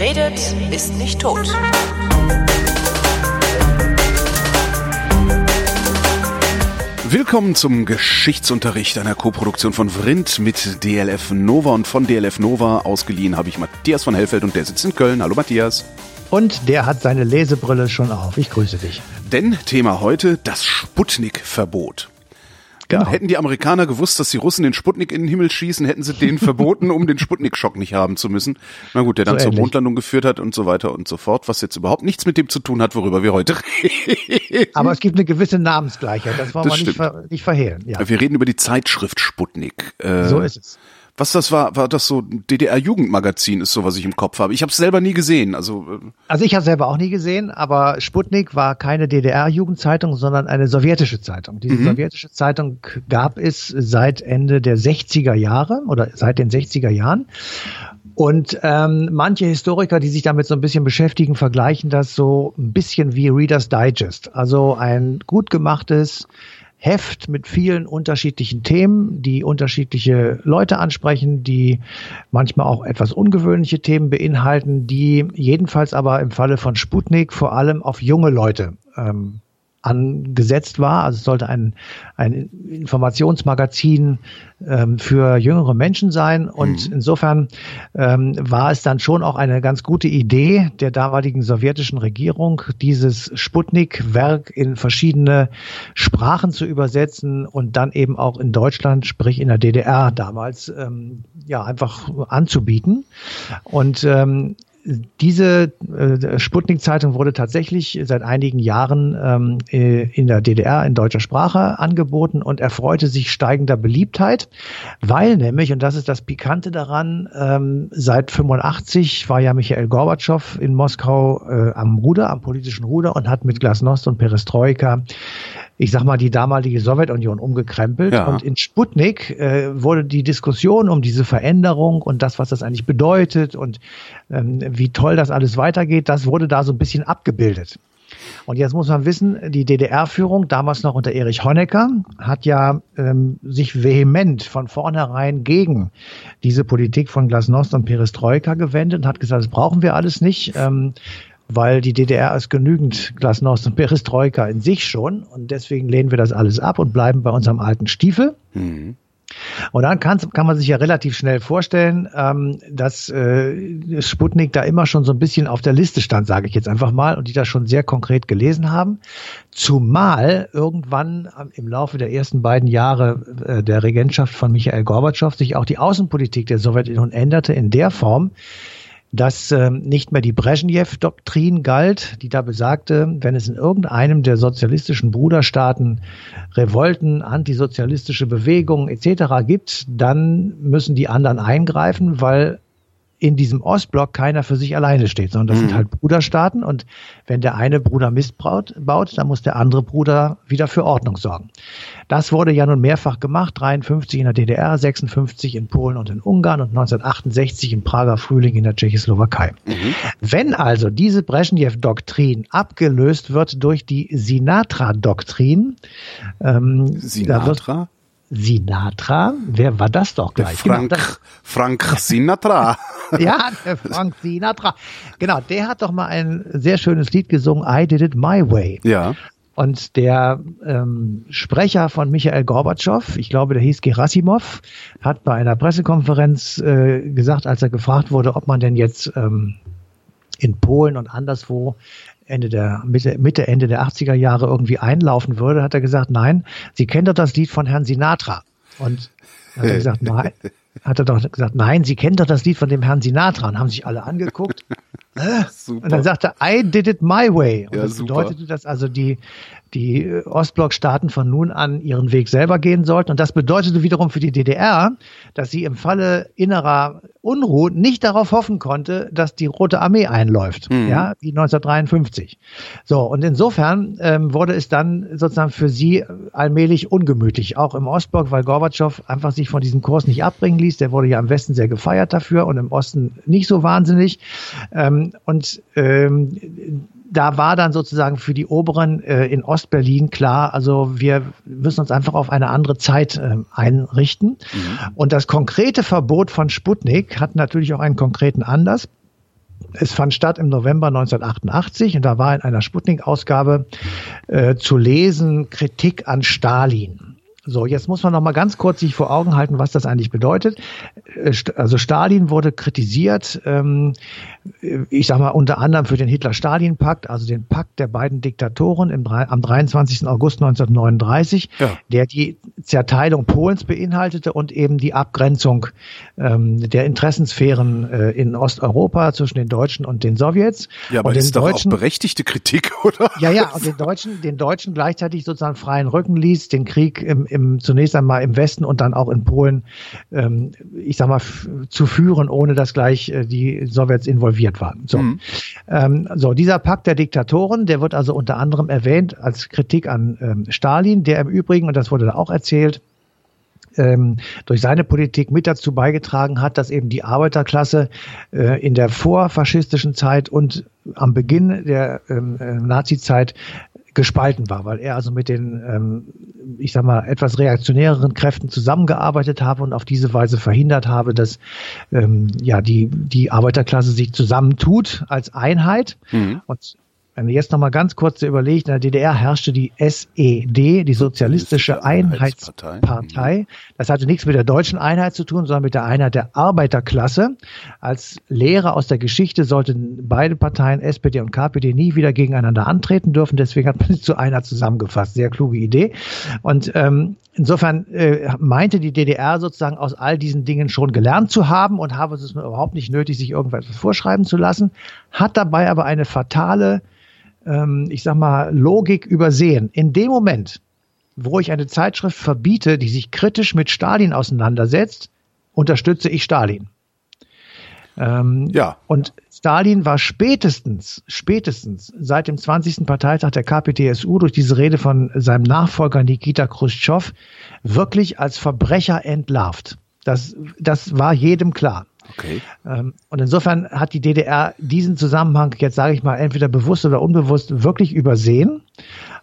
Wer redet, ist nicht tot. Willkommen zum Geschichtsunterricht einer Koproduktion von Vrindt mit DLF Nova und von DLF Nova ausgeliehen habe ich Matthias von Hellfeld und der sitzt in Köln. Hallo Matthias. Und der hat seine Lesebrille schon auf. Ich grüße dich. Denn Thema heute das Sputnik-Verbot. Genau. Hätten die Amerikaner gewusst, dass die Russen den Sputnik in den Himmel schießen, hätten sie den verboten, um den Sputnik-Schock nicht haben zu müssen. Na gut, der dann so zur Mondlandung geführt hat und so weiter und so fort, was jetzt überhaupt nichts mit dem zu tun hat, worüber wir heute reden. Aber es gibt eine gewisse Namensgleichheit, das wollen wir nicht, ver nicht verhehlen. Ja. Wir reden über die Zeitschrift Sputnik. Äh, so ist es. Was das war, war das so DDR-Jugendmagazin ist so, was ich im Kopf habe. Ich habe es selber nie gesehen. Also, äh also ich habe selber auch nie gesehen, aber Sputnik war keine DDR-Jugendzeitung, sondern eine sowjetische Zeitung. Diese mhm. sowjetische Zeitung gab es seit Ende der 60er Jahre oder seit den 60er Jahren. Und ähm, manche Historiker, die sich damit so ein bisschen beschäftigen, vergleichen das so ein bisschen wie Reader's Digest. Also ein gut gemachtes, Heft mit vielen unterschiedlichen Themen, die unterschiedliche Leute ansprechen, die manchmal auch etwas ungewöhnliche Themen beinhalten, die jedenfalls aber im Falle von Sputnik vor allem auf junge Leute ähm, angesetzt war. Also es sollte ein, ein Informationsmagazin ähm, für jüngere Menschen sein. Und mhm. insofern ähm, war es dann schon auch eine ganz gute Idee der damaligen sowjetischen Regierung, dieses Sputnik-Werk in verschiedene Sprachen zu übersetzen und dann eben auch in Deutschland, sprich in der DDR damals, ähm, ja, einfach anzubieten. Und ähm, diese äh, Sputnik-Zeitung wurde tatsächlich seit einigen Jahren ähm, äh, in der DDR in deutscher Sprache angeboten und erfreute sich steigender Beliebtheit, weil nämlich, und das ist das Pikante daran, ähm, seit 85 war ja Michael Gorbatschow in Moskau äh, am Ruder, am politischen Ruder und hat mit Glasnost und Perestroika ich sag mal, die damalige Sowjetunion umgekrempelt. Ja. Und in Sputnik äh, wurde die Diskussion um diese Veränderung und das, was das eigentlich bedeutet und ähm, wie toll das alles weitergeht, das wurde da so ein bisschen abgebildet. Und jetzt muss man wissen, die DDR-Führung, damals noch unter Erich Honecker, hat ja ähm, sich vehement von vornherein gegen diese Politik von Glasnost und Perestroika gewendet und hat gesagt, das brauchen wir alles nicht. Ähm, weil die DDR ist genügend Glasnost und Perestroika in sich schon und deswegen lehnen wir das alles ab und bleiben bei unserem alten Stiefel. Mhm. Und dann kann, kann man sich ja relativ schnell vorstellen, ähm, dass äh, Sputnik da immer schon so ein bisschen auf der Liste stand, sage ich jetzt einfach mal, und die das schon sehr konkret gelesen haben. Zumal irgendwann im Laufe der ersten beiden Jahre äh, der Regentschaft von Michael Gorbatschow sich auch die Außenpolitik der Sowjetunion änderte in der Form, dass ähm, nicht mehr die Brezhnev-Doktrin galt, die da besagte, wenn es in irgendeinem der sozialistischen Bruderstaaten Revolten, antisozialistische Bewegungen etc. gibt, dann müssen die anderen eingreifen, weil in diesem Ostblock keiner für sich alleine steht, sondern das mhm. sind halt Bruderstaaten und wenn der eine Bruder Mist baut, dann muss der andere Bruder wieder für Ordnung sorgen. Das wurde ja nun mehrfach gemacht, 53 in der DDR, 56 in Polen und in Ungarn und 1968 im Prager Frühling in der Tschechoslowakei. Mhm. Wenn also diese Brezhnev-Doktrin abgelöst wird durch die Sinatra-Doktrin, ähm, Sinatra? Sinatra, wer war das doch gleich? Frank, genau, Frank Sinatra. ja, der Frank Sinatra. Genau, der hat doch mal ein sehr schönes Lied gesungen, I Did It My Way. Ja. Und der ähm, Sprecher von Michael Gorbatschow, ich glaube, der hieß Gerasimov, hat bei einer Pressekonferenz äh, gesagt, als er gefragt wurde, ob man denn jetzt ähm, in Polen und anderswo Ende der Mitte, Mitte, Ende der 80er Jahre irgendwie einlaufen würde, hat er gesagt, nein, Sie kennen doch das Lied von Herrn Sinatra. Und hat er gesagt, nein, hat er doch gesagt, nein, Sie kennen doch das Lied von dem Herrn Sinatra und haben sich alle angeguckt. Super. Und dann sagte er, I did it my way. Und ja, das bedeutete, dass also die, die Ostblockstaaten von nun an ihren Weg selber gehen sollten. Und das bedeutete wiederum für die DDR, dass sie im Falle innerer Unruhe nicht darauf hoffen konnte, dass die Rote Armee einläuft, mhm. ja, wie 1953. So, und insofern ähm, wurde es dann sozusagen für sie allmählich ungemütlich, auch im Ostblock, weil Gorbatschow einfach sich von diesem Kurs nicht abbringen ließ. Der wurde ja im Westen sehr gefeiert dafür und im Osten nicht so wahnsinnig. Ähm, und ähm, da war dann sozusagen für die Oberen äh, in Ostberlin klar, also wir müssen uns einfach auf eine andere Zeit äh, einrichten. Mhm. Und das konkrete Verbot von Sputnik hat natürlich auch einen konkreten Anlass. Es fand statt im November 1988 und da war in einer Sputnik-Ausgabe äh, zu lesen Kritik an Stalin. So, jetzt muss man noch mal ganz kurz sich vor Augen halten, was das eigentlich bedeutet. Äh, also Stalin wurde kritisiert, ähm, ich sage mal unter anderem für den Hitler-Stalin-Pakt, also den Pakt der beiden Diktatoren im, am 23. August 1939, ja. der die Zerteilung Polens beinhaltete und eben die Abgrenzung ähm, der Interessensphären äh, in Osteuropa zwischen den Deutschen und den Sowjets. Ja, aber und das ist Deutschen, doch auch berechtigte Kritik, oder? Ja, ja, und den Deutschen, den Deutschen gleichzeitig sozusagen freien Rücken ließ, den Krieg im, im, zunächst einmal im Westen und dann auch in Polen, ähm, ich sag mal, zu führen, ohne dass gleich äh, die Sowjets involviert waren. So. Mhm. Ähm, so, dieser Pakt der Diktatoren, der wird also unter anderem erwähnt als Kritik an ähm, Stalin, der im Übrigen, und das wurde da auch erzählt, ähm, durch seine Politik mit dazu beigetragen hat, dass eben die Arbeiterklasse äh, in der vorfaschistischen Zeit und am Beginn der ähm, äh, Nazi-Zeit gespalten war, weil er also mit den, ähm, ich sag mal, etwas reaktionäreren Kräften zusammengearbeitet habe und auf diese Weise verhindert habe, dass ähm, ja die, die Arbeiterklasse sich zusammentut als Einheit. Mhm. Und wenn man jetzt nochmal ganz kurz überlegt, in der DDR herrschte die SED, die Sozialistische Einheitspartei. Das hatte nichts mit der deutschen Einheit zu tun, sondern mit der Einheit der Arbeiterklasse. Als Lehre aus der Geschichte sollten beide Parteien, SPD und KPD, nie wieder gegeneinander antreten dürfen. Deswegen hat man sie zu einer zusammengefasst. Sehr kluge Idee. Und ähm, insofern äh, meinte die DDR sozusagen aus all diesen Dingen schon gelernt zu haben und habe es überhaupt nicht nötig, sich irgendwas vorschreiben zu lassen, hat dabei aber eine fatale ähm, ich sag mal, Logik übersehen. In dem Moment, wo ich eine Zeitschrift verbiete, die sich kritisch mit Stalin auseinandersetzt, unterstütze ich Stalin. Ähm, ja. Und Stalin war spätestens, spätestens seit dem 20. Parteitag der KPDSU durch diese Rede von seinem Nachfolger Nikita Khrushchev wirklich als Verbrecher entlarvt. Das, das war jedem klar. Okay. Ähm, und insofern hat die DDR diesen Zusammenhang jetzt, sage ich mal, entweder bewusst oder unbewusst wirklich übersehen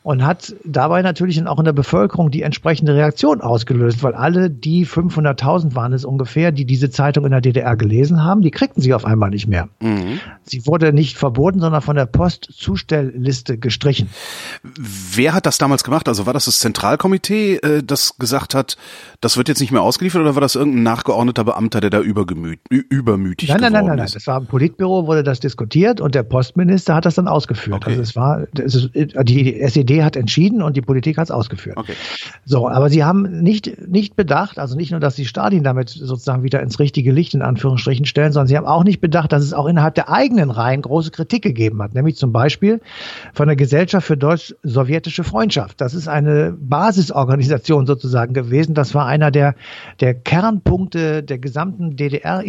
und hat dabei natürlich auch in der Bevölkerung die entsprechende Reaktion ausgelöst, weil alle die 500.000 waren es ungefähr, die diese Zeitung in der DDR gelesen haben, die kriegten sie auf einmal nicht mehr. Mhm. Sie wurde nicht verboten, sondern von der Postzustellliste gestrichen. Wer hat das damals gemacht? Also war das das Zentralkomitee, äh, das gesagt hat, das wird jetzt nicht mehr ausgeliefert oder war das irgendein nachgeordneter Beamter, der da übergemüt, übermütig nein, nein, nein, nein, nein, das war im Politbüro, wurde das diskutiert und der Postminister hat das dann ausgeführt. Okay. Also es war, es ist, die SED hat entschieden und die Politik hat es ausgeführt. Okay. So, aber sie haben nicht, nicht bedacht, also nicht nur, dass sie Stalin damit sozusagen wieder ins richtige Licht in Anführungsstrichen stellen, sondern sie haben auch nicht bedacht, dass es auch innerhalb der eigenen Reihen große Kritik gegeben hat, nämlich zum Beispiel von der Gesellschaft für deutsch-sowjetische Freundschaft. Das ist eine Basisorganisation sozusagen gewesen. Das war einer der, der Kernpunkte der gesamten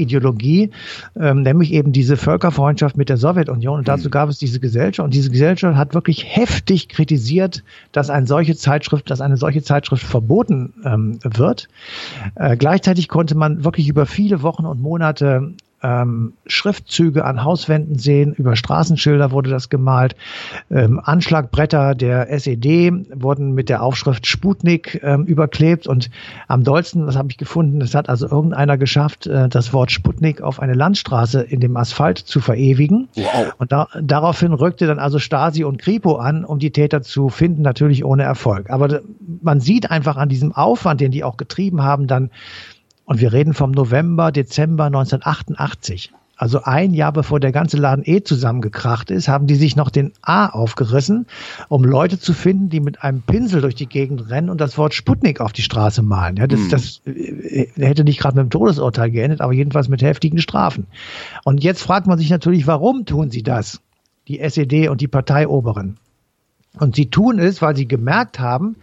DDR-Ideologie, ähm, nämlich eben diese Völkerfreundschaft mit der Sowjetunion. Und dazu gab es diese Gesellschaft und diese Gesellschaft hat wirklich heftig kritisiert, kritisiert, dass eine solche Zeitschrift, dass eine solche Zeitschrift verboten ähm, wird. Äh, gleichzeitig konnte man wirklich über viele Wochen und Monate ähm, Schriftzüge an Hauswänden sehen, über Straßenschilder wurde das gemalt, ähm, Anschlagbretter der SED wurden mit der Aufschrift Sputnik ähm, überklebt und am dollsten, das habe ich gefunden, es hat also irgendeiner geschafft, äh, das Wort Sputnik auf eine Landstraße in dem Asphalt zu verewigen. Wow. Und da, daraufhin rückte dann also Stasi und Kripo an, um die Täter zu finden, natürlich ohne Erfolg. Aber man sieht einfach an diesem Aufwand, den die auch getrieben haben, dann und wir reden vom November, Dezember 1988. Also ein Jahr bevor der ganze Laden eh zusammengekracht ist, haben die sich noch den A aufgerissen, um Leute zu finden, die mit einem Pinsel durch die Gegend rennen und das Wort Sputnik auf die Straße malen. Ja, das, mhm. das äh, hätte nicht gerade mit dem Todesurteil geendet, aber jedenfalls mit heftigen Strafen. Und jetzt fragt man sich natürlich, warum tun sie das? Die SED und die Parteioberen. Und sie tun es, weil sie gemerkt haben,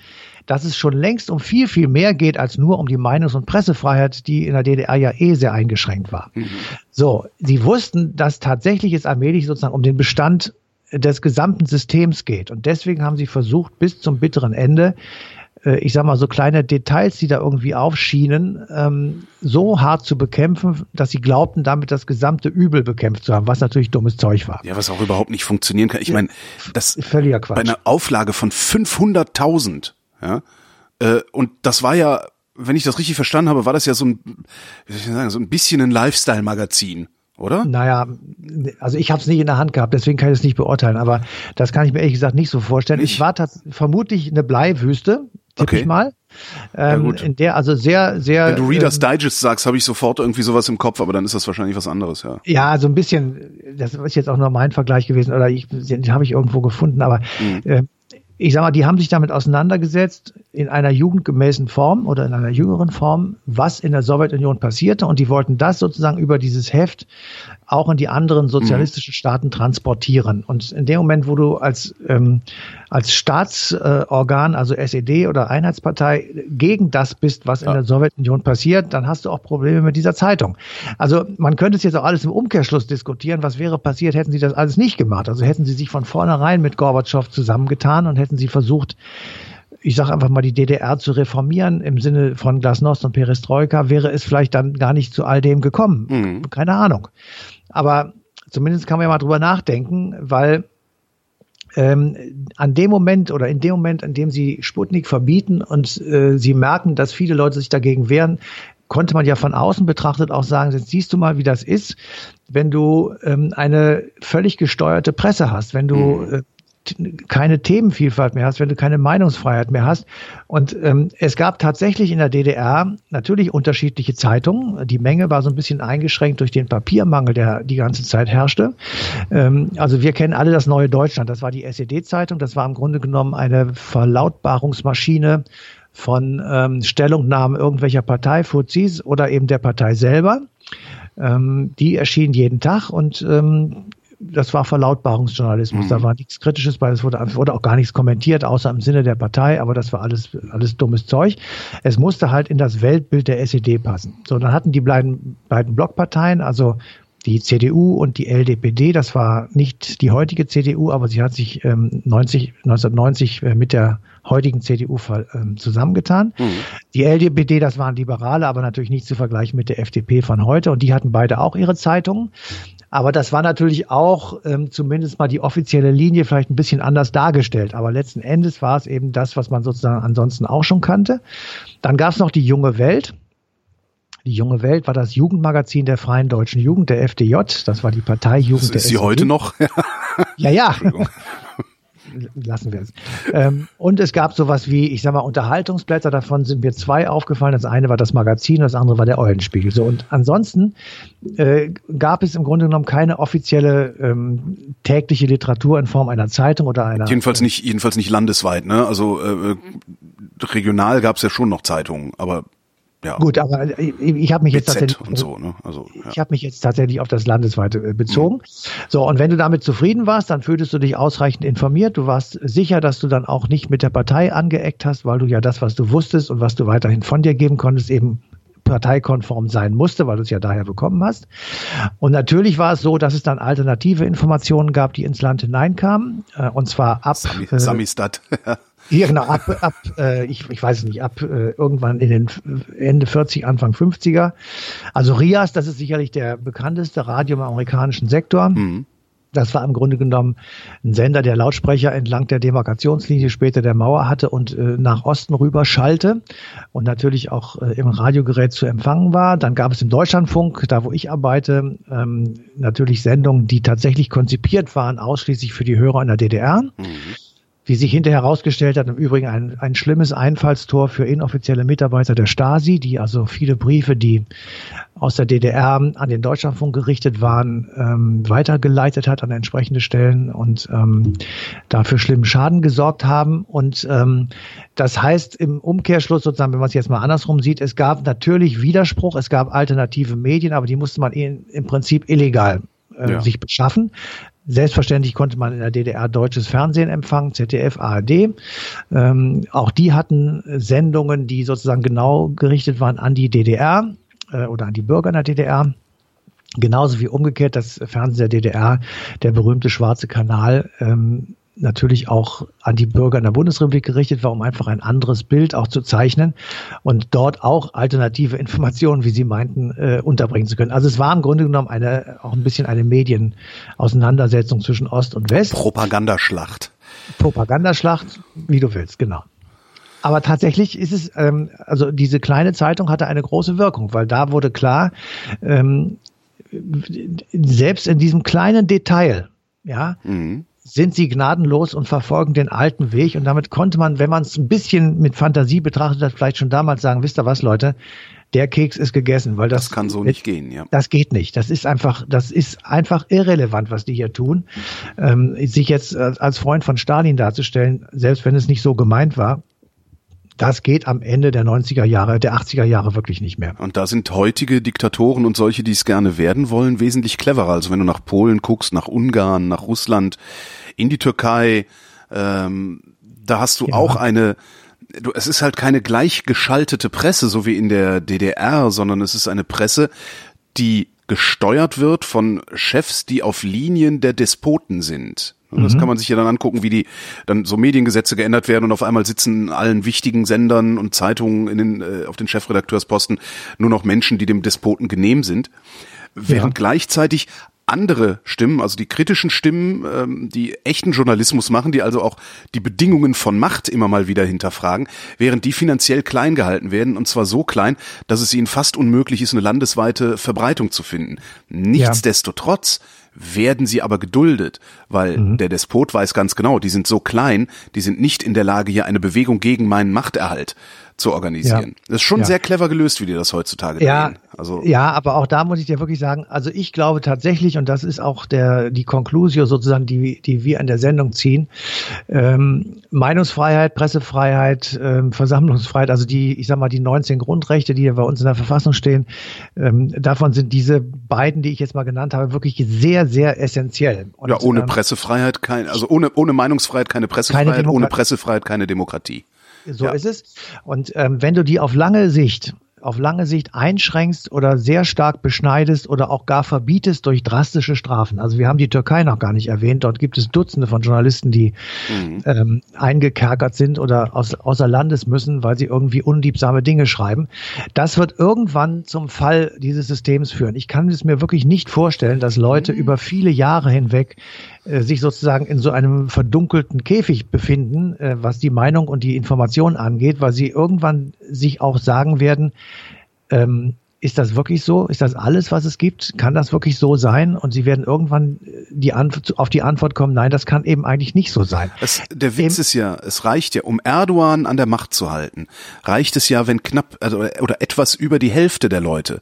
dass es schon längst um viel, viel mehr geht als nur um die Meinungs- und Pressefreiheit, die in der DDR ja eh sehr eingeschränkt war. Mhm. So, sie wussten, dass tatsächlich es allmählich sozusagen um den Bestand des gesamten Systems geht. Und deswegen haben sie versucht, bis zum bitteren Ende äh, ich sag mal, so kleine Details, die da irgendwie aufschienen, ähm, so hart zu bekämpfen, dass sie glaubten, damit das gesamte Übel bekämpft zu haben, was natürlich dummes Zeug war. Ja, was auch überhaupt nicht funktionieren kann. Ich meine, das völliger Quatsch. bei einer Auflage von 500.000 ja? Äh, und das war ja, wenn ich das richtig verstanden habe, war das ja so ein, wie soll ich sagen, so ein bisschen ein Lifestyle-Magazin. oder? Naja, also ich habe es nicht in der Hand gehabt, deswegen kann ich es nicht beurteilen, aber das kann ich mir ehrlich gesagt nicht so vorstellen. Ich, es war vermutlich eine Bleiwüste, tippe okay. ich mal. Ähm, ja, in der also sehr, sehr. Wenn du Reader's ähm, Digest sagst, habe ich sofort irgendwie sowas im Kopf, aber dann ist das wahrscheinlich was anderes, ja. Ja, so ein bisschen, das ist jetzt auch nur mein Vergleich gewesen, oder ich, den habe ich irgendwo gefunden, aber mhm. äh, ich sag mal, die haben sich damit auseinandergesetzt in einer jugendgemäßen Form oder in einer jüngeren Form, was in der Sowjetunion passierte. Und die wollten das sozusagen über dieses Heft auch in die anderen sozialistischen mhm. Staaten transportieren. Und in dem Moment, wo du als, ähm, als Staatsorgan, äh, also SED oder Einheitspartei, gegen das bist, was ja. in der Sowjetunion passiert, dann hast du auch Probleme mit dieser Zeitung. Also man könnte es jetzt auch alles im Umkehrschluss diskutieren. Was wäre passiert, hätten sie das alles nicht gemacht? Also hätten sie sich von vornherein mit Gorbatschow zusammengetan und hätten sie versucht, ich sage einfach mal, die DDR zu reformieren im Sinne von Glasnost und Perestroika, wäre es vielleicht dann gar nicht zu all dem gekommen. Mhm. Keine Ahnung. Aber zumindest kann man ja mal drüber nachdenken, weil ähm, an dem Moment oder in dem Moment, an dem sie Sputnik verbieten und äh, sie merken, dass viele Leute sich dagegen wehren, konnte man ja von außen betrachtet auch sagen, jetzt siehst du mal, wie das ist, wenn du ähm, eine völlig gesteuerte Presse hast, wenn du mhm. äh, keine Themenvielfalt mehr hast, wenn du keine Meinungsfreiheit mehr hast. Und ähm, es gab tatsächlich in der DDR natürlich unterschiedliche Zeitungen. Die Menge war so ein bisschen eingeschränkt durch den Papiermangel, der die ganze Zeit herrschte. Ähm, also wir kennen alle das neue Deutschland. Das war die SED-Zeitung. Das war im Grunde genommen eine Verlautbarungsmaschine von ähm, Stellungnahmen irgendwelcher Parteifuzis oder eben der Partei selber. Ähm, die erschien jeden Tag und ähm, das war Verlautbarungsjournalismus. Mhm. Da war nichts Kritisches bei. Es wurde, wurde auch gar nichts kommentiert, außer im Sinne der Partei. Aber das war alles, alles dummes Zeug. Es musste halt in das Weltbild der SED passen. So, dann hatten die beiden, beiden Blockparteien, also die CDU und die LDPD, das war nicht die heutige CDU, aber sie hat sich ähm, 90, 1990 äh, mit der heutigen CDU ähm, zusammengetan. Mhm. Die LDPD, das waren Liberale, aber natürlich nicht zu vergleichen mit der FDP von heute. Und die hatten beide auch ihre Zeitungen. Aber das war natürlich auch ähm, zumindest mal die offizielle Linie vielleicht ein bisschen anders dargestellt. Aber letzten Endes war es eben das, was man sozusagen ansonsten auch schon kannte. Dann gab es noch die junge Welt. Die junge Welt war das Jugendmagazin der Freien Deutschen Jugend, der FDJ. Das war die Parteijugend das der Ist sie heute noch? ja, ja lassen wir es. Ähm, und es gab sowas wie, ich sag mal, Unterhaltungsblätter, davon sind mir zwei aufgefallen. Das eine war das Magazin, das andere war der Eulenspiegel. So, und ansonsten äh, gab es im Grunde genommen keine offizielle ähm, tägliche Literatur in Form einer Zeitung oder einer. Jedenfalls nicht, jedenfalls nicht landesweit, ne? Also äh, regional gab es ja schon noch Zeitungen, aber ja. Gut, aber ich, ich habe mich jetzt tatsächlich so, ne? also, ja. ich habe mich jetzt tatsächlich auf das landesweite äh, bezogen. Mhm. So und wenn du damit zufrieden warst, dann fühltest du dich ausreichend informiert. Du warst sicher, dass du dann auch nicht mit der Partei angeeckt hast, weil du ja das, was du wusstest und was du weiterhin von dir geben konntest, eben parteikonform sein musste, weil du es ja daher bekommen hast. Und natürlich war es so, dass es dann alternative Informationen gab, die ins Land hineinkamen. Äh, und zwar ab Sami, äh, Samistat. Ja, genau, ab, ab äh, ich, ich weiß es nicht, ab äh, irgendwann in den Ende 40, Anfang 50er. Also Rias, das ist sicherlich der bekannteste Radio im amerikanischen Sektor. Mhm. Das war im Grunde genommen ein Sender, der Lautsprecher entlang der Demarkationslinie später der Mauer hatte und äh, nach Osten rüber schallte und natürlich auch äh, im Radiogerät zu empfangen war. Dann gab es im Deutschlandfunk, da wo ich arbeite, ähm, natürlich Sendungen, die tatsächlich konzipiert waren, ausschließlich für die Hörer in der DDR. Mhm wie sich hinterher herausgestellt hat, im Übrigen ein, ein schlimmes Einfallstor für inoffizielle Mitarbeiter der Stasi, die also viele Briefe, die aus der DDR an den Deutschlandfunk gerichtet waren, ähm, weitergeleitet hat an entsprechende Stellen und ähm, dafür schlimmen Schaden gesorgt haben. Und ähm, das heißt im Umkehrschluss sozusagen, wenn man es jetzt mal andersrum sieht, es gab natürlich Widerspruch, es gab alternative Medien, aber die musste man in, im Prinzip illegal äh, ja. sich beschaffen. Selbstverständlich konnte man in der DDR deutsches Fernsehen empfangen, ZDF, ARD. Ähm, auch die hatten Sendungen, die sozusagen genau gerichtet waren an die DDR äh, oder an die Bürger in der DDR. Genauso wie umgekehrt das Fernsehen der DDR, der berühmte schwarze Kanal, ähm, natürlich auch an die Bürger in der Bundesrepublik gerichtet war, um einfach ein anderes Bild auch zu zeichnen und dort auch alternative Informationen, wie Sie meinten, äh, unterbringen zu können. Also es war im Grunde genommen eine auch ein bisschen eine Medienauseinandersetzung zwischen Ost und West. Propagandaschlacht. Propagandaschlacht, wie du willst, genau. Aber tatsächlich ist es, ähm, also diese kleine Zeitung hatte eine große Wirkung, weil da wurde klar, ähm, selbst in diesem kleinen Detail, ja, mhm. Sind sie gnadenlos und verfolgen den alten Weg. Und damit konnte man, wenn man es ein bisschen mit Fantasie betrachtet hat, vielleicht schon damals sagen, wisst ihr was, Leute, der Keks ist gegessen, weil das, das kann so nicht gehen, ja. Das geht nicht. Das ist einfach, das ist einfach irrelevant, was die hier tun. Ähm, sich jetzt als Freund von Stalin darzustellen, selbst wenn es nicht so gemeint war, das geht am Ende der 90er Jahre, der 80er Jahre wirklich nicht mehr. Und da sind heutige Diktatoren und solche, die es gerne werden wollen, wesentlich cleverer. Also wenn du nach Polen guckst, nach Ungarn, nach Russland, in die Türkei, ähm, da hast du ja. auch eine, du, es ist halt keine gleichgeschaltete Presse, so wie in der DDR, sondern es ist eine Presse, die gesteuert wird von Chefs, die auf Linien der Despoten sind. Und das mhm. kann man sich ja dann angucken, wie die dann so Mediengesetze geändert werden und auf einmal sitzen in allen wichtigen Sendern und Zeitungen in den, äh, auf den Chefredakteursposten nur noch Menschen, die dem Despoten genehm sind. Während ja. gleichzeitig andere Stimmen, also die kritischen Stimmen, ähm, die echten Journalismus machen, die also auch die Bedingungen von Macht immer mal wieder hinterfragen, während die finanziell klein gehalten werden und zwar so klein, dass es ihnen fast unmöglich ist, eine landesweite Verbreitung zu finden. Nichtsdestotrotz werden sie aber geduldet, weil mhm. der Despot weiß ganz genau, die sind so klein, die sind nicht in der Lage, hier eine Bewegung gegen meinen Machterhalt zu organisieren. Ja. Das ist schon ja. sehr clever gelöst, wie die das heutzutage ja. Also ja, aber auch da muss ich dir wirklich sagen, also ich glaube tatsächlich, und das ist auch der die Conclusio sozusagen, die die wir an der Sendung ziehen, ähm, Meinungsfreiheit, Pressefreiheit, ähm, Versammlungsfreiheit, also die, ich sag mal, die 19 Grundrechte, die bei uns in der Verfassung stehen, ähm, davon sind diese beiden, die ich jetzt mal genannt habe, wirklich sehr, sehr essentiell. Und, ja, ohne ähm, Pressefreiheit kein, also ohne ohne Meinungsfreiheit keine Pressefreiheit, keine ohne Pressefreiheit keine Demokratie. So ja. ist es. Und ähm, wenn du die auf lange Sicht auf lange Sicht einschränkst oder sehr stark beschneidest oder auch gar verbietest durch drastische Strafen. Also wir haben die Türkei noch gar nicht erwähnt. Dort gibt es Dutzende von Journalisten, die mhm. ähm, eingekerkert sind oder aus, außer Landes müssen, weil sie irgendwie unliebsame Dinge schreiben. Das wird irgendwann zum Fall dieses Systems führen. Ich kann es mir wirklich nicht vorstellen, dass Leute mhm. über viele Jahre hinweg sich sozusagen in so einem verdunkelten Käfig befinden, äh, was die Meinung und die Information angeht, weil sie irgendwann sich auch sagen werden, ähm, ist das wirklich so? Ist das alles, was es gibt? Kann das wirklich so sein? Und sie werden irgendwann äh, die auf die Antwort kommen, nein, das kann eben eigentlich nicht so sein. Es, der Witz Dem, ist ja, es reicht ja, um Erdogan an der Macht zu halten, reicht es ja, wenn knapp also, oder etwas über die Hälfte der Leute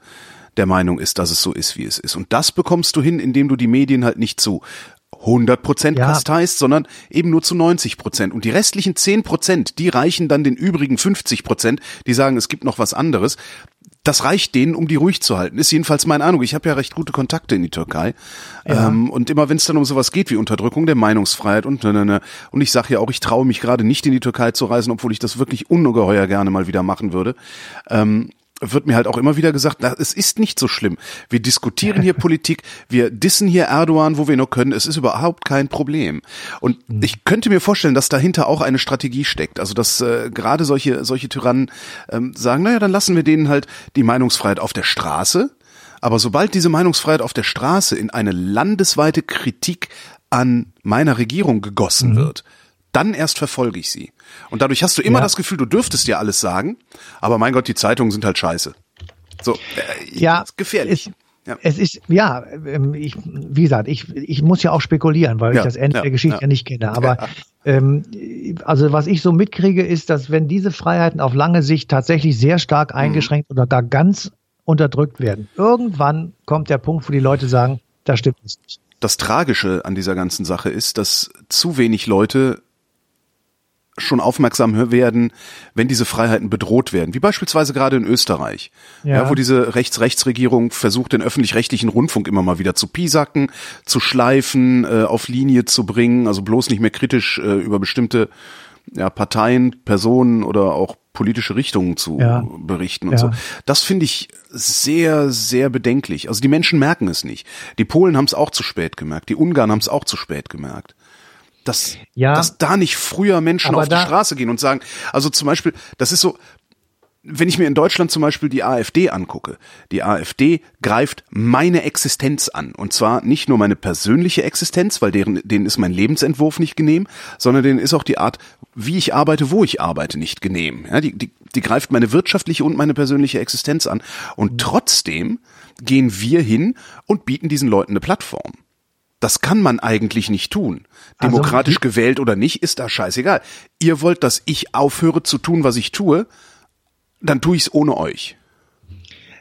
der Meinung ist, dass es so ist, wie es ist. Und das bekommst du hin, indem du die Medien halt nicht zu 100 Prozent ja. heißt, sondern eben nur zu 90 Prozent. Und die restlichen 10 Prozent, die reichen dann den übrigen 50 Prozent, die sagen, es gibt noch was anderes. Das reicht denen, um die ruhig zu halten. Ist jedenfalls meine Ahnung. Ich habe ja recht gute Kontakte in die Türkei. Ja. Ähm, und immer wenn es dann um sowas geht wie Unterdrückung der Meinungsfreiheit und ne, ne, ne. Und ich sage ja auch, ich traue mich gerade nicht in die Türkei zu reisen, obwohl ich das wirklich ungeheuer gerne mal wieder machen würde. Ähm, wird mir halt auch immer wieder gesagt, na, es ist nicht so schlimm. Wir diskutieren hier Politik, wir dissen hier Erdogan, wo wir nur können. Es ist überhaupt kein Problem. Und mhm. ich könnte mir vorstellen, dass dahinter auch eine Strategie steckt. Also dass äh, gerade solche solche Tyrannen ähm, sagen, naja, dann lassen wir denen halt die Meinungsfreiheit auf der Straße. Aber sobald diese Meinungsfreiheit auf der Straße in eine landesweite Kritik an meiner Regierung gegossen mhm. wird, dann erst verfolge ich sie. Und dadurch hast du immer ja. das Gefühl, du dürftest ja alles sagen, aber mein Gott, die Zeitungen sind halt scheiße. So, äh, ja, gefährlich. Es, ja. Es ist, ja, ähm, ich, wie gesagt, ich, ich muss ja auch spekulieren, weil ja, ich das Ende ja, der Geschichte ja. nicht kenne. Aber ähm, also was ich so mitkriege, ist, dass wenn diese Freiheiten auf lange Sicht tatsächlich sehr stark mhm. eingeschränkt mhm. oder gar ganz unterdrückt werden, irgendwann kommt der Punkt, wo die Leute sagen, da stimmt es nicht. Das Tragische an dieser ganzen Sache ist, dass zu wenig Leute schon aufmerksam werden, wenn diese Freiheiten bedroht werden, wie beispielsweise gerade in Österreich, ja. ja wo diese Rechts-Rechts-Regierung versucht, den öffentlich-rechtlichen Rundfunk immer mal wieder zu piesacken, zu schleifen, äh, auf Linie zu bringen, also bloß nicht mehr kritisch äh, über bestimmte ja, Parteien, Personen oder auch politische Richtungen zu ja. berichten und ja. so. Das finde ich sehr, sehr bedenklich. Also die Menschen merken es nicht. Die Polen haben es auch zu spät gemerkt, die Ungarn haben es auch zu spät gemerkt dass, ja, dass da nicht früher Menschen auf die Straße gehen und sagen, also zum Beispiel, das ist so, wenn ich mir in Deutschland zum Beispiel die AfD angucke, die AfD greift meine Existenz an. Und zwar nicht nur meine persönliche Existenz, weil deren, denen ist mein Lebensentwurf nicht genehm, sondern denen ist auch die Art, wie ich arbeite, wo ich arbeite, nicht genehm. Ja, die, die, die greift meine wirtschaftliche und meine persönliche Existenz an. Und trotzdem gehen wir hin und bieten diesen Leuten eine Plattform. Das kann man eigentlich nicht tun. Also Demokratisch also, gewählt oder nicht, ist da scheißegal. Ihr wollt, dass ich aufhöre zu tun, was ich tue, dann tue ich es ohne euch.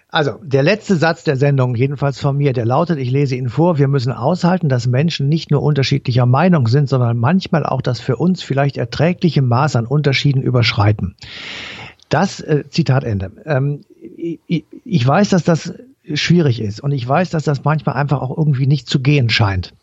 Also, der letzte Satz der Sendung, jedenfalls von mir, der lautet, ich lese ihn vor, wir müssen aushalten, dass Menschen nicht nur unterschiedlicher Meinung sind, sondern manchmal auch das für uns vielleicht erträgliche Maß an Unterschieden überschreiten. Das, äh, Zitat Ende. Ähm, ich, ich weiß, dass das schwierig ist. Und ich weiß, dass das manchmal einfach auch irgendwie nicht zu gehen scheint.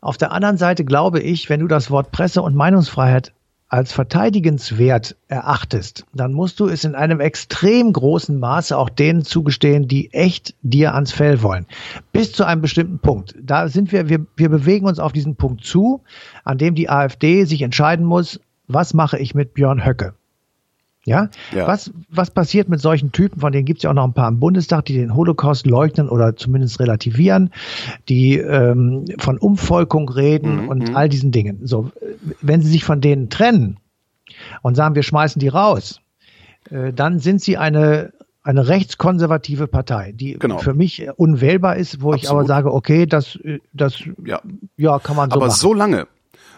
Auf der anderen Seite glaube ich, wenn du das Wort Presse- und Meinungsfreiheit als verteidigenswert erachtest, dann musst du es in einem extrem großen Maße auch denen zugestehen, die echt dir ans Fell wollen. Bis zu einem bestimmten Punkt. Da sind wir, wir, wir bewegen uns auf diesen Punkt zu, an dem die AfD sich entscheiden muss, was mache ich mit Björn Höcke? Ja? ja? Was, was passiert mit solchen Typen, von denen gibt es ja auch noch ein paar im Bundestag, die den Holocaust leugnen oder zumindest relativieren, die ähm, von Umvolkung reden mhm. und mhm. all diesen Dingen. So, wenn sie sich von denen trennen und sagen, wir schmeißen die raus, äh, dann sind sie eine eine rechtskonservative Partei, die genau. für mich unwählbar ist, wo Absolut. ich aber sage, okay, das, das ja. ja kann man so aber machen. Aber solange,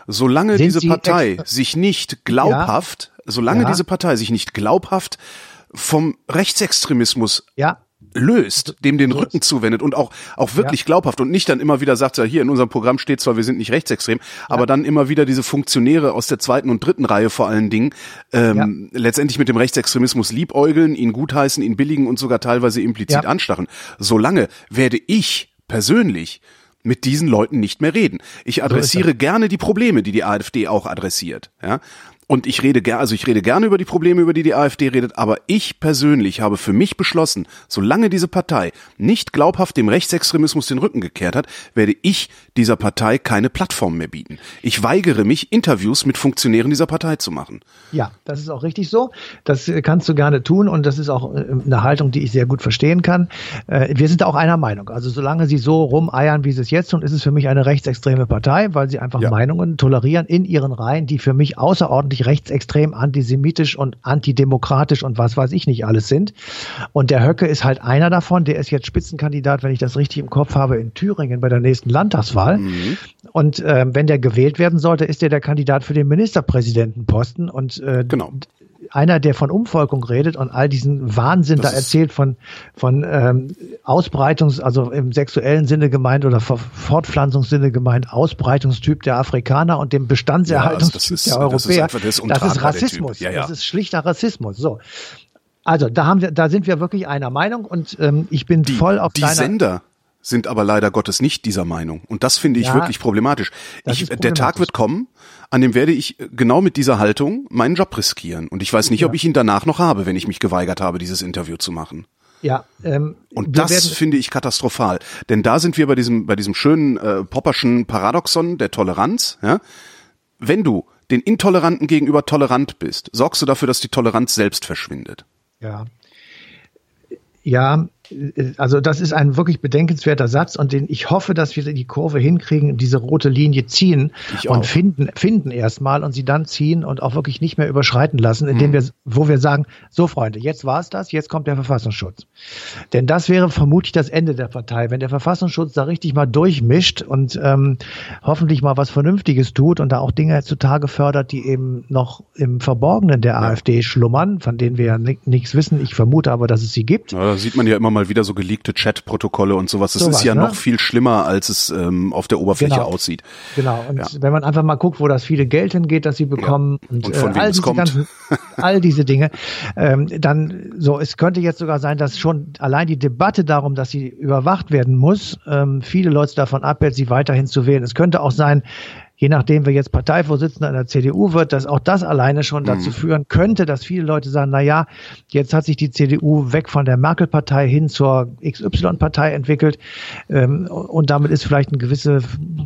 solange Sind diese Partei sich nicht glaubhaft solange ja. diese Partei sich nicht glaubhaft vom Rechtsextremismus ja. löst, dem den Rücken zuwendet und auch, auch wirklich ja. glaubhaft und nicht dann immer wieder sagt, ja, hier in unserem Programm steht zwar, wir sind nicht rechtsextrem, aber dann immer wieder diese Funktionäre aus der zweiten und dritten Reihe vor allen Dingen ähm, letztendlich mit dem Rechtsextremismus liebäugeln, ihn gutheißen, ihn billigen und sogar teilweise implizit anstachen. Solange werde ich persönlich mit diesen Leuten nicht mehr reden. Ich adressiere so gerne die Probleme, die die AfD auch adressiert. Ja? Und ich rede gerne, also ich rede gerne über die Probleme, über die die AfD redet, aber ich persönlich habe für mich beschlossen, solange diese Partei nicht glaubhaft dem Rechtsextremismus den Rücken gekehrt hat, werde ich dieser Partei keine Plattform mehr bieten. Ich weigere mich, Interviews mit Funktionären dieser Partei zu machen. Ja, das ist auch richtig so. Das kannst du gerne tun und das ist auch äh, eine Haltung, die ich sehr gut verstehen kann. Äh, wir sind auch einer Meinung. Also solange sie so rumeiern, wie sie es jetzt tun, ist es für mich eine rechtsextreme Partei, weil sie einfach ja. Meinungen tolerieren in ihren Reihen, die für mich außerordentlich rechtsextrem, antisemitisch und antidemokratisch und was weiß ich nicht alles sind. Und der Höcke ist halt einer davon, der ist jetzt Spitzenkandidat, wenn ich das richtig im Kopf habe, in Thüringen bei der nächsten Landtagswahl. Mhm. Und äh, wenn der gewählt werden sollte, ist er der Kandidat für den Ministerpräsidentenposten. Und äh, genau einer, der von Umvolkung redet und all diesen Wahnsinn das da erzählt von, von ähm, Ausbreitungs-, also im sexuellen Sinne gemeint oder Fortpflanzungssinne gemeint, Ausbreitungstyp der Afrikaner und dem Bestandserhaltungstyp ja, der Europäer. Das ist, das ist Rassismus. Ja, ja. Das ist schlichter Rassismus. So. Also da haben wir, da sind wir wirklich einer Meinung und ähm, ich bin die, voll auf die deiner. Sender sind aber leider Gottes nicht dieser Meinung und das finde ich ja, wirklich problematisch. Ich, problematisch. Der Tag wird kommen, an dem werde ich genau mit dieser Haltung meinen Job riskieren. Und ich weiß nicht, ja. ob ich ihn danach noch habe, wenn ich mich geweigert habe, dieses Interview zu machen. Ja, ähm, und das finde ich katastrophal, denn da sind wir bei diesem bei diesem schönen äh, Popperschen Paradoxon der Toleranz. Ja? Wenn du den Intoleranten gegenüber tolerant bist, sorgst du dafür, dass die Toleranz selbst verschwindet. Ja, ja, also das ist ein wirklich bedenkenswerter Satz und den ich hoffe, dass wir die Kurve hinkriegen, diese rote Linie ziehen und finden, finden erstmal und sie dann ziehen und auch wirklich nicht mehr überschreiten lassen, indem mhm. wir, wo wir sagen, so Freunde, jetzt war es das, jetzt kommt der Verfassungsschutz. Denn das wäre vermutlich das Ende der Partei, wenn der Verfassungsschutz da richtig mal durchmischt und ähm, hoffentlich mal was Vernünftiges tut und da auch Dinge zutage fördert, die eben noch im Verborgenen der ja. AfD schlummern, von denen wir ja nichts wissen. Ich vermute aber, dass es sie gibt. Ja, da sieht man ja immer mal wieder so geleakte Chat-Protokolle und sowas. Das so ist was, ja ne? noch viel schlimmer, als es ähm, auf der Oberfläche genau. aussieht. Genau. Und ja. wenn man einfach mal guckt, wo das viele Geld hingeht, das sie bekommen ja. und, und, von äh, all, diese ganzen, all diese Dinge, ähm, dann so, es könnte jetzt sogar sein, dass schon allein die Debatte darum, dass sie überwacht werden muss, ähm, viele Leute davon abhält, sie weiterhin zu wählen. Es könnte auch sein, je nachdem, wer jetzt Parteivorsitzender in der CDU wird, dass auch das alleine schon dazu mhm. führen könnte, dass viele Leute sagen, na ja, jetzt hat sich die CDU weg von der Merkel-Partei hin zur XY-Partei entwickelt ähm, und damit ist vielleicht eine gewisse,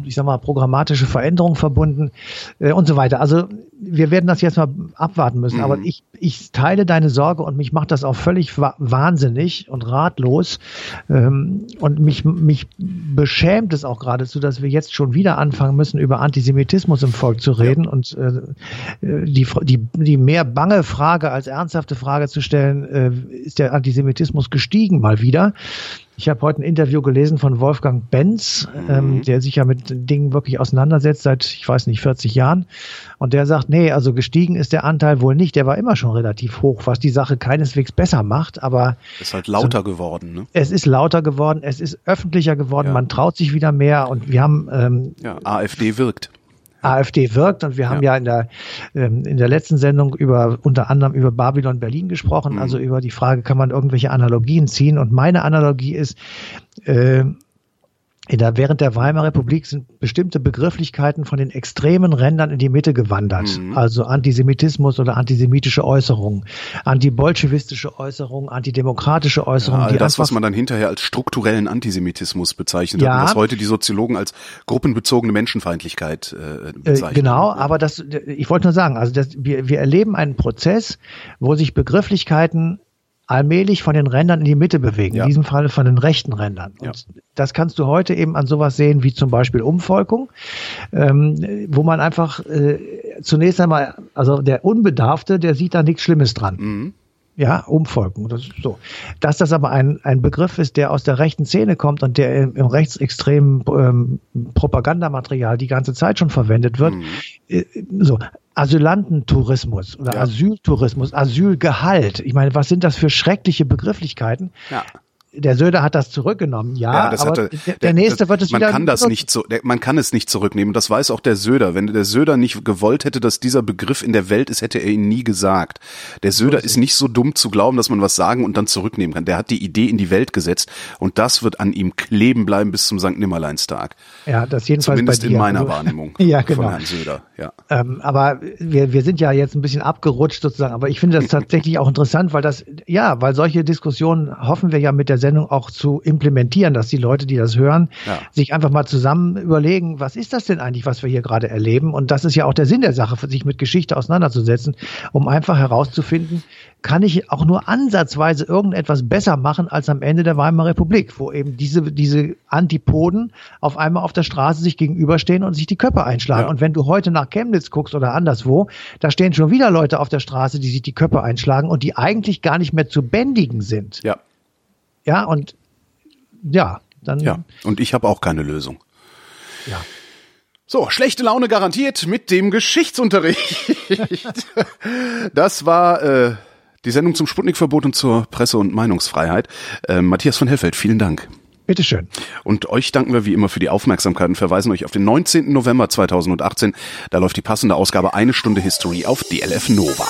ich sag mal, programmatische Veränderung verbunden äh, und so weiter. Also wir werden das jetzt mal abwarten müssen. Mhm. Aber ich, ich teile deine Sorge und mich macht das auch völlig wahnsinnig und ratlos. Ähm, und mich, mich beschämt es auch geradezu, dass wir jetzt schon wieder anfangen müssen, über Antisemitismus im Volk zu reden ja. und äh, die, die, die mehr bange Frage als ernsthafte Frage zu stellen, äh, ist der Antisemitismus gestiegen mal wieder? Ich habe heute ein Interview gelesen von Wolfgang Benz, mhm. ähm, der sich ja mit Dingen wirklich auseinandersetzt seit, ich weiß nicht, 40 Jahren. Und der sagt, nee, also gestiegen ist der Anteil wohl nicht. Der war immer schon relativ hoch, was die Sache keineswegs besser macht. Aber ist halt lauter so, geworden. Ne? Es ist lauter geworden, es ist öffentlicher geworden. Ja. Man traut sich wieder mehr. Und wir haben ähm, ja, AfD wirkt. AfD wirkt. Und wir haben ja, ja in, der, ähm, in der letzten Sendung über unter anderem über Babylon Berlin gesprochen, mhm. also über die Frage, kann man irgendwelche Analogien ziehen? Und meine Analogie ist, äh, der, während der Weimarer Republik sind bestimmte Begrifflichkeiten von den extremen Rändern in die Mitte gewandert. Mhm. Also Antisemitismus oder antisemitische Äußerungen, antibolschewistische Äußerungen, antidemokratische Äußerungen. Ja, all das, was man dann hinterher als strukturellen Antisemitismus bezeichnet ja, hat, was heute die Soziologen als gruppenbezogene Menschenfeindlichkeit äh, äh bezeichnen. genau, aber das, ich wollte nur sagen, also das, wir, wir erleben einen Prozess, wo sich Begrifflichkeiten allmählich von den Rändern in die Mitte bewegen, ja. in diesem Fall von den rechten Rändern. Und ja. das kannst du heute eben an sowas sehen wie zum Beispiel Umvolkung, ähm, wo man einfach äh, zunächst einmal, also der Unbedarfte, der sieht da nichts Schlimmes dran. Mhm. Ja, Umvolkung. Das ist so. Dass das aber ein, ein Begriff ist, der aus der rechten Szene kommt und der im, im rechtsextremen ähm, Propagandamaterial die ganze Zeit schon verwendet wird, mhm. äh, so. Asylantentourismus oder ja. Asyltourismus, Asylgehalt. Ich meine, was sind das für schreckliche Begrifflichkeiten? Ja der Söder hat das zurückgenommen, ja, ja das aber hatte, der, der nächste wird es man wieder. Man kann das nicht so, der, man kann es nicht zurücknehmen. Das weiß auch der Söder. Wenn der Söder nicht gewollt hätte, dass dieser Begriff in der Welt ist, hätte er ihn nie gesagt. Der Söder ist nicht so dumm zu glauben, dass man was sagen und dann zurücknehmen kann. Der hat die Idee in die Welt gesetzt und das wird an ihm kleben bleiben bis zum St. Nimmerleinstag. Ja, das jedenfalls Zumindest in meiner also, Wahrnehmung ja, genau. von Herrn Söder. Ja. Ähm, aber wir, wir sind ja jetzt ein bisschen abgerutscht sozusagen. Aber ich finde das tatsächlich auch interessant, weil das, ja, weil solche Diskussionen hoffen wir ja mit der Sendung auch zu implementieren, dass die Leute, die das hören, ja. sich einfach mal zusammen überlegen, was ist das denn eigentlich, was wir hier gerade erleben? Und das ist ja auch der Sinn der Sache, sich mit Geschichte auseinanderzusetzen, um einfach herauszufinden, kann ich auch nur ansatzweise irgendetwas besser machen als am Ende der Weimarer Republik, wo eben diese, diese Antipoden auf einmal auf der Straße sich gegenüberstehen und sich die Köpfe einschlagen. Ja. Und wenn du heute nach Chemnitz guckst oder anderswo, da stehen schon wieder Leute auf der Straße, die sich die Köpfe einschlagen und die eigentlich gar nicht mehr zu bändigen sind. Ja. Ja, und ja, dann. Ja, und ich habe auch keine Lösung. Ja. So, schlechte Laune garantiert mit dem Geschichtsunterricht. das war äh, die Sendung zum Sputnikverbot und zur Presse- und Meinungsfreiheit. Äh, Matthias von Hellfeld, vielen Dank. Bitteschön. Und euch danken wir wie immer für die Aufmerksamkeit und verweisen euch auf den 19. November 2018. Da läuft die passende Ausgabe Eine Stunde History auf DLF Nova.